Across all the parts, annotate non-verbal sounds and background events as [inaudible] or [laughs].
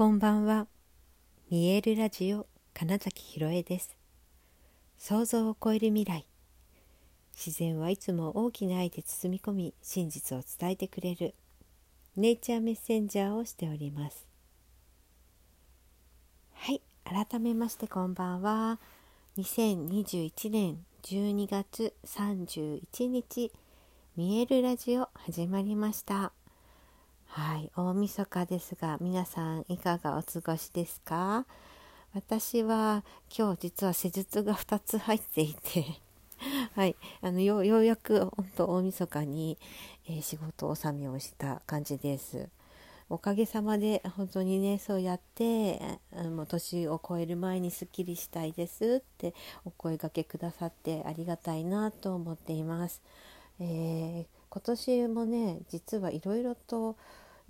こんばんは。見えるラジオ金崎ひろえです。想像を超える未来。自然はいつも大きな愛で包み込み、真実を伝えてくれるネイチャーメッセンジャーをしております。はい、改めましてこんばんは。2021年12月31日、見えるラジオ始まりました。はい、大晦日ですが皆さんいかがお過ごしですか？私は今日実は施術が2つ入っていて [laughs] はい、あのようやく本当大晦日に、えー、仕事納めをした感じです。おかげさまで本当にねそうやってもう年を超える前にすっきりしたいですってお声がけくださってありがたいなと思っています。えー、今年もね実はいろいろと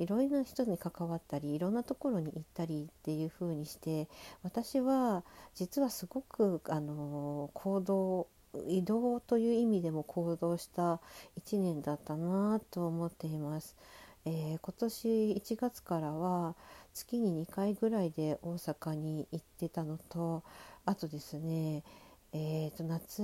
いろいろな人に関わったりいろんなところに行ったりっていう風にして私は実はすごくあの行動移動という意味でも行動した1年だったなと思っています。えー、今年1月からは月に2回ぐらいで大阪に行ってたのとあとですねえーと夏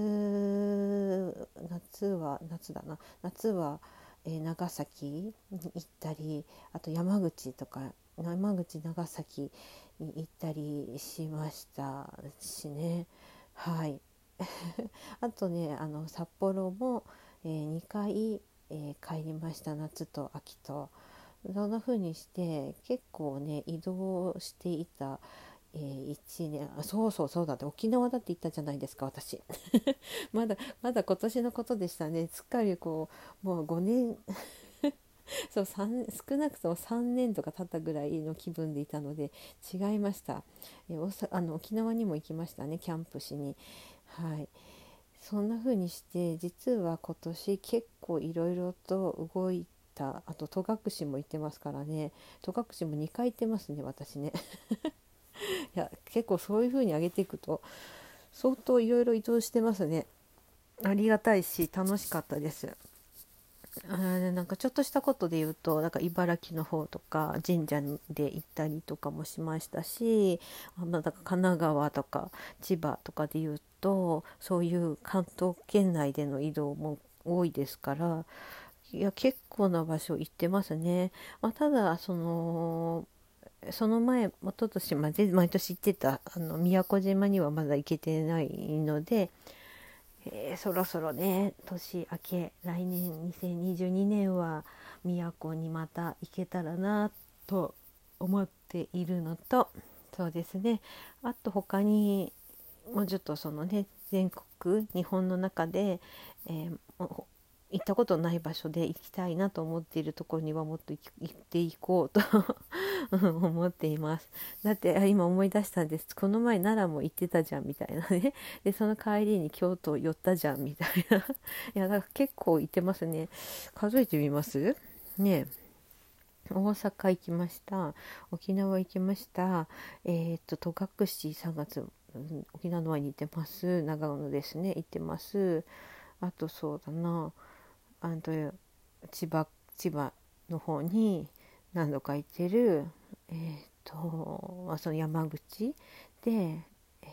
夏は夏だな夏はえ長崎に行ったりあと山口とか山口長崎に行ったりしましたしね。はい。[laughs] あとねあの札幌も、えー、2回、えー、帰りました。夏と秋と。そんな風にして結構ね移動していたえー、1年あそうそうそうだって沖縄だって言ったじゃないですか私。[laughs] まだまだ今年のことでしたね。すっかりこうもう5年 [laughs] そう少なくとも3年とか経ったぐらいの気分でいたので違いました、えー、あの沖縄にも行きましたねキャンプしに。はい。そんな風にして実は今年結構いろいろと動いた。あと戸隠も行ってますからね。戸隠も2回行ってますね私ね。[laughs] いや結構そういう風に上げていくと相当いろいろ移動してますねありがたいし楽しかったですあなんかちょっとしたことで言うとなんか茨城の方とか神社で行ったりとかもしましたしあなんか神奈川とか千葉とかで言うとそういう関東圏内での移動も多いですからいや結構な場所行ってますね。まあ、ただそのその前おととしまで毎年行ってたあの宮古島にはまだ行けてないので、えー、そろそろね年明け来年2022年は宮古にまた行けたらなと思っているのとそうですね。あと他にもうちょっとそのね全国日本の中で、えー、行ったことない場所で行きたいなと思っているところにはもっと行っていこうと [laughs] 思っています。だって今思い出したんです。この前奈良も行ってたじゃんみたいなね。[laughs] で、その帰りに京都寄ったじゃんみたいな。[laughs] いや、だから結構行ってますね。数えてみます？ね大阪行きました。沖縄行きました。えー、っと、戸隠3月、沖縄の前に行ってます。長野ですね、行ってます。あとそうだな。あと千葉千葉の方に何度か行ってるえ、ー、と、まあ、その山口でえ、ー、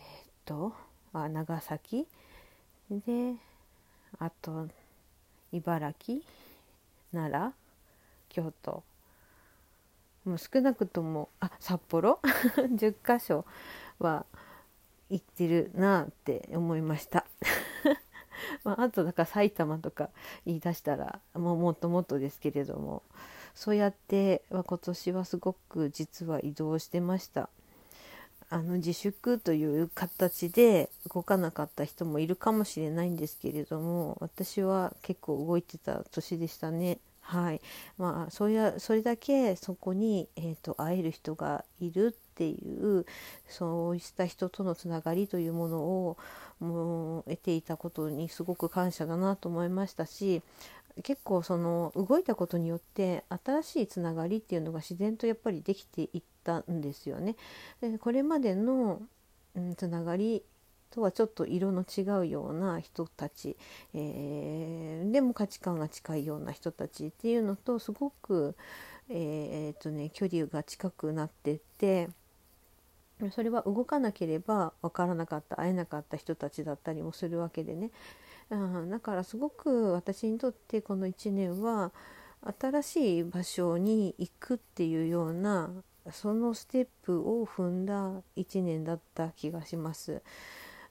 とあ長崎であと茨城奈良京都。もう少なくともあ札幌？[laughs] 10か所は行ってるなって思いました。[laughs] まあ、あとだから埼玉とか言い出したらもうもっともっとですけれども。そうやって今年はすごく実は移動してました。あの自粛という形で動かなかった人もいるかもしれないんですけれども私は結構動いてた年でしたね。はいまあ、それはそれだけそこに、えーと、会える人がいるっていうそうした人とのつながりというものをもう得ていたことにすごく感謝だなと思いましたし結構その動いたことによって新しいつながりっていうのが自然とやっぱりできていったんですよね。でこれまでの、うん、つながりとはちょっと色の違うような人たち、えー、でも価値観が近いような人たちっていうのとすごくえー、っとね、距離が近くなってってそれは動かなければ分からなかった会えなかった人たちだったりもするわけでね、うん、だからすごく私にとってこの1年は新しい場所に行くっていうようなそのステップを踏んだ1年だった気がします。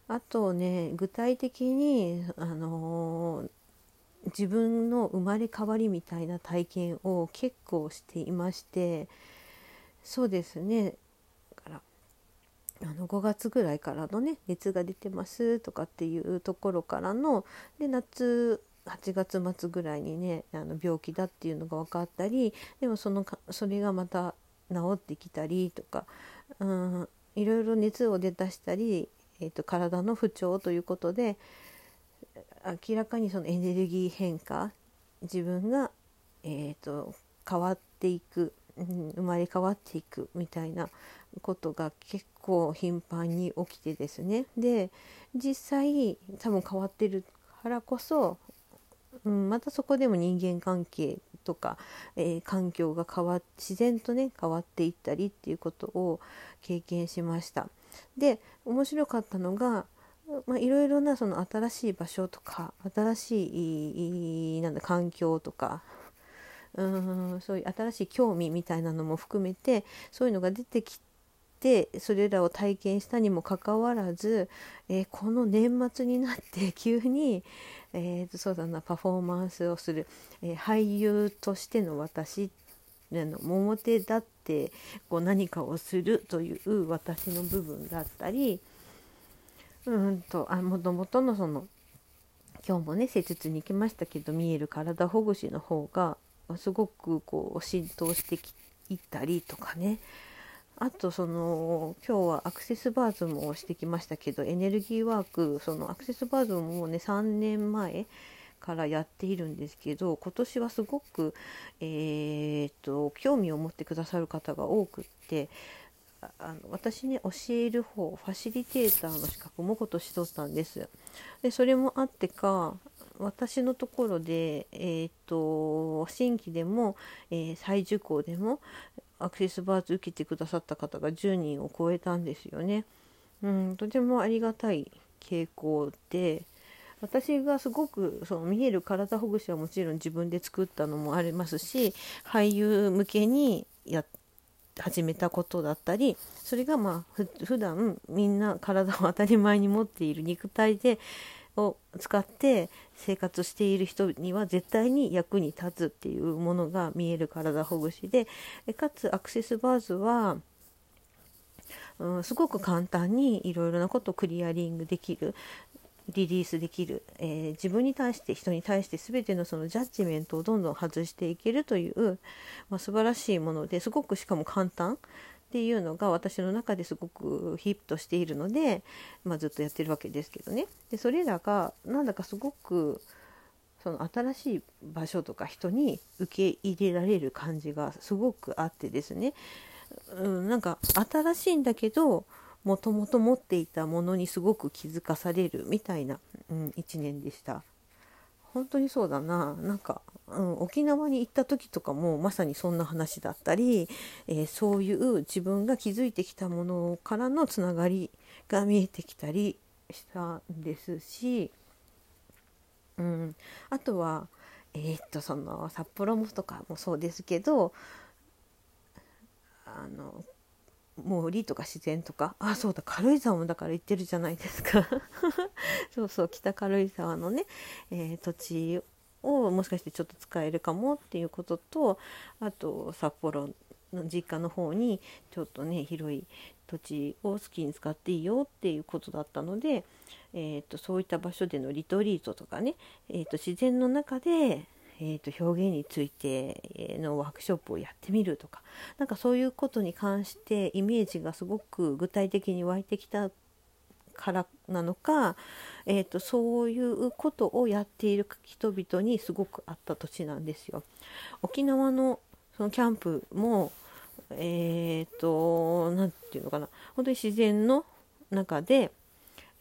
あとね具体的に、あのー、自分の生まれ変わりみたいな体験を結構していましてそうですねあの5月ぐらいからのね熱が出てますとかっていうところからので夏8月末ぐらいにねあの病気だっていうのが分かったりでもそのかそれがまた治ってきたりとか、うん、いろいろ熱を出だしたり、えーと、体の不調ということで明らかにそのエネルギー変化自分が、えーと、変わっていく、うん、生まれ変わっていくみたいなことが結構頻繁に起きてですねで実際多分変わってるからこそ、うん、またそこでも人間関係とか、えー、環境が変わ自然とね変わっていったりっていうことを経験しました。で面白かったのがまあ、いろいろなその新しい場所とか新しいなんだ環境とかうんそういう新しい興味みたいなのも含めてそういうのが出てきてそれらを体験したにもかかわらず、えー、この年末になって [laughs] 急に、えーと、そうだなパフォーマンスをする、えー、俳優としての私あの表立ってこう何かをするという私の部分だったりうんとあもともとのその今日もね施術に行きましたけど見える体ほぐしの方がすごくこう浸透してきいったりとかねあとその今日はアクセスバーズもしてきましたけどエネルギーワークそのアクセスバーズももうね3年前からやっているんですけど今年はすごく、えーと、興味を持ってくださる方が多くってあの私ね教える方ファシリテーターの資格も今年取ったんです。でそれもあってか私のところで、えーと、新規でも、えー、再受講でもアクセスバーズ受けてくださった方が10人を超えたんですよね。うん、とてもありがたい傾向で私がすごくその見える体ほぐしはもちろん自分で作ったのもありますし俳優向けにや始めたことだったりそれがまあ普段みんな体を当たり前に持っている肉体でを使って生活している人には絶対に役に立つっていうものが見える体ほぐしでかつアクセスバーズは、うん、すごく簡単にいろいろなことをクリアリングできるリリースできる、えー、自分に対して人に対して全てのそのジャッジメントをどんどん外していけるという、まあ、素晴らしいものですごくしかも簡単っていうのが私の中ですごくヒットしているので、まあ、ずっとやってるわけですけどね。でそれらがなんだかすごくその新しい場所とか人に受け入れられる感じがすごくあってですね、うん、なんか新しいんだけどもともと持っていたものにすごく気づかされるみたいな、うん、1年でした。本当にそうだな。なんか、うん、沖縄に行った時とかもまさにそんな話だったり、えー、そういう自分が気づいてきたものからのつながりが見えてきたりしたんですし、うん、あとはえー、っとその札幌もとかもそうですけどあの森とか自然とかあそうだ軽井沢もだから行ってるじゃないですか。[laughs] そうそう北軽井沢のね、えー、土地をもしかしてちょっと使えるかもっていうこととあと札幌の実家の方にちょっとね広い土地を好きに使っていいよっていうことだったので、えーと、そういった場所でのリトリートとかね、えーと自然の中でえーと、表現についてのワークショップをやってみるとか何かそういうことに関してイメージがすごく具体的に湧いてきたからなのか、えーと、そういうことをやっている人々にすごくあった土地なんですよ。沖縄のそのキャンプもえっ、ー、と何て言うのかな本当に自然の中で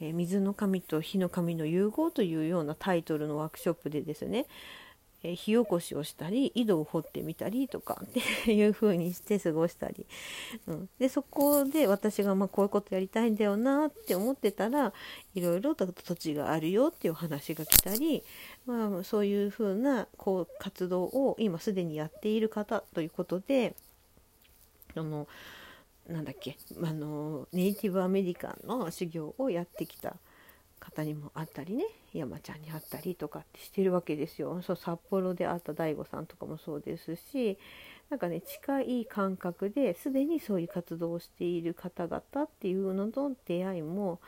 え水の神と火の神の融合というようなタイトルのワークショップでですねえ火起こしをしたり井戸を掘ってみたりとか [laughs] っていう風にして過ごしたり、うん、でそこで私がまこういうことやりたいんだよなって思ってたらいろいろと土地があるよっていう話が来たり、まあ、そういう風なこう活動を今すでにやっている方ということであのなんだっけあのネイティブアメリカンの修行をやってきた方にもあったりね山ちゃんに会ったりとかってしてるわけですよ。そう札幌で会った DAIGO さんとかもそうですしなんかね近い感覚ですでにそういう活動をしている方々っていうのと出会いも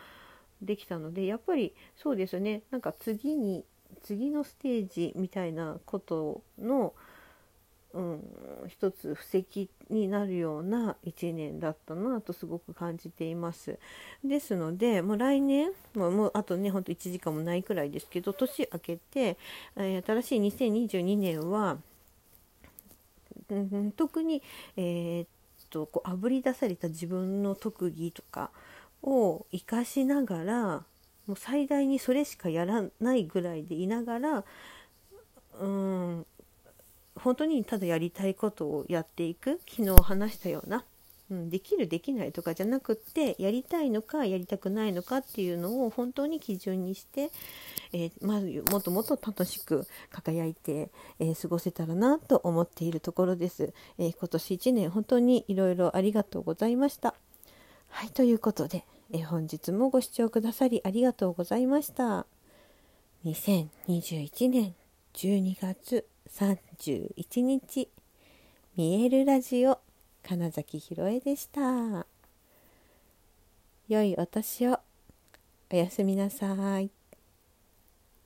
できたのでやっぱりそうですよねなんか次に次のステージみたいなことのうん、一つ布石になるような1年だったなとすごく感じています。ですのでもう来年もうもうあとねほんと1時間もないくらいですけど年明けて、えー、新しい2022年は、うん、特に、えー、っとこうあぶり出された自分の特技とかを生かしながらもう最大にそれしかやらないぐらいでいながらうん本当にただやりたいことをやっていく昨日話したような、うん、できるできないとかじゃなくってやりたいのかやりたくないのかっていうのを本当に基準にして、えー、まずもっともっと楽しく輝いて、えー、過ごせたらなと思っているところです。えー、今年1年本当にいろいろありがとうございました。はいということで、え本日もご視聴くださりありがとうございました。2021年12月31日。見えるラジオ。金崎ひろえでした。良いお年を。おやすみなさい。